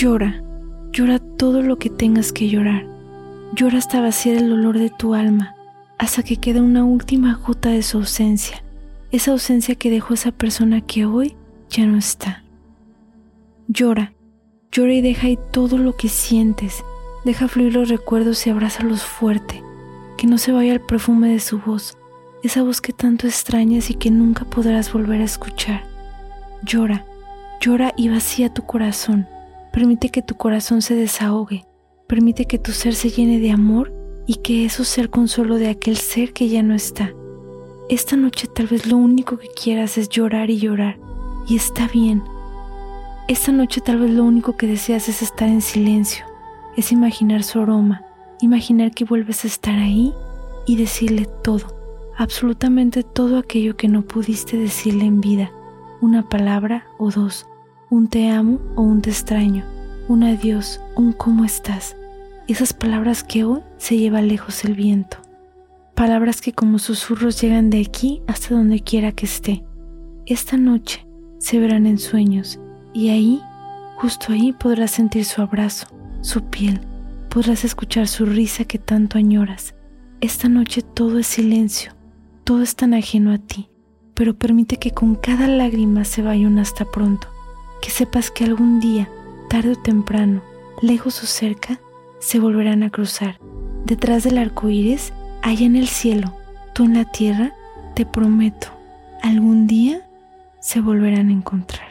Llora, llora todo lo que tengas que llorar. Llora hasta vaciar el dolor de tu alma, hasta que quede una última gota de su ausencia, esa ausencia que dejó esa persona que hoy ya no está. Llora, llora y deja ahí todo lo que sientes, deja fluir los recuerdos y abrázalos fuerte, que no se vaya el perfume de su voz, esa voz que tanto extrañas y que nunca podrás volver a escuchar. Llora, llora y vacía tu corazón, permite que tu corazón se desahogue, permite que tu ser se llene de amor y que eso sea el consuelo de aquel ser que ya no está. Esta noche tal vez lo único que quieras es llorar y llorar, y está bien. Esta noche tal vez lo único que deseas es estar en silencio, es imaginar su aroma, imaginar que vuelves a estar ahí y decirle todo, absolutamente todo aquello que no pudiste decirle en vida, una palabra o dos, un te amo o un te extraño, un adiós, un cómo estás, esas palabras que hoy se lleva lejos el viento, palabras que como susurros llegan de aquí hasta donde quiera que esté. Esta noche se verán en sueños y ahí, justo ahí podrás sentir su abrazo, su piel, podrás escuchar su risa que tanto añoras. Esta noche todo es silencio, todo es tan ajeno a ti, pero permite que con cada lágrima se vaya un hasta pronto, que sepas que algún día, tarde o temprano, lejos o cerca, se volverán a cruzar. Detrás del arco iris, allá en el cielo, tú en la tierra, te prometo, algún día se volverán a encontrar.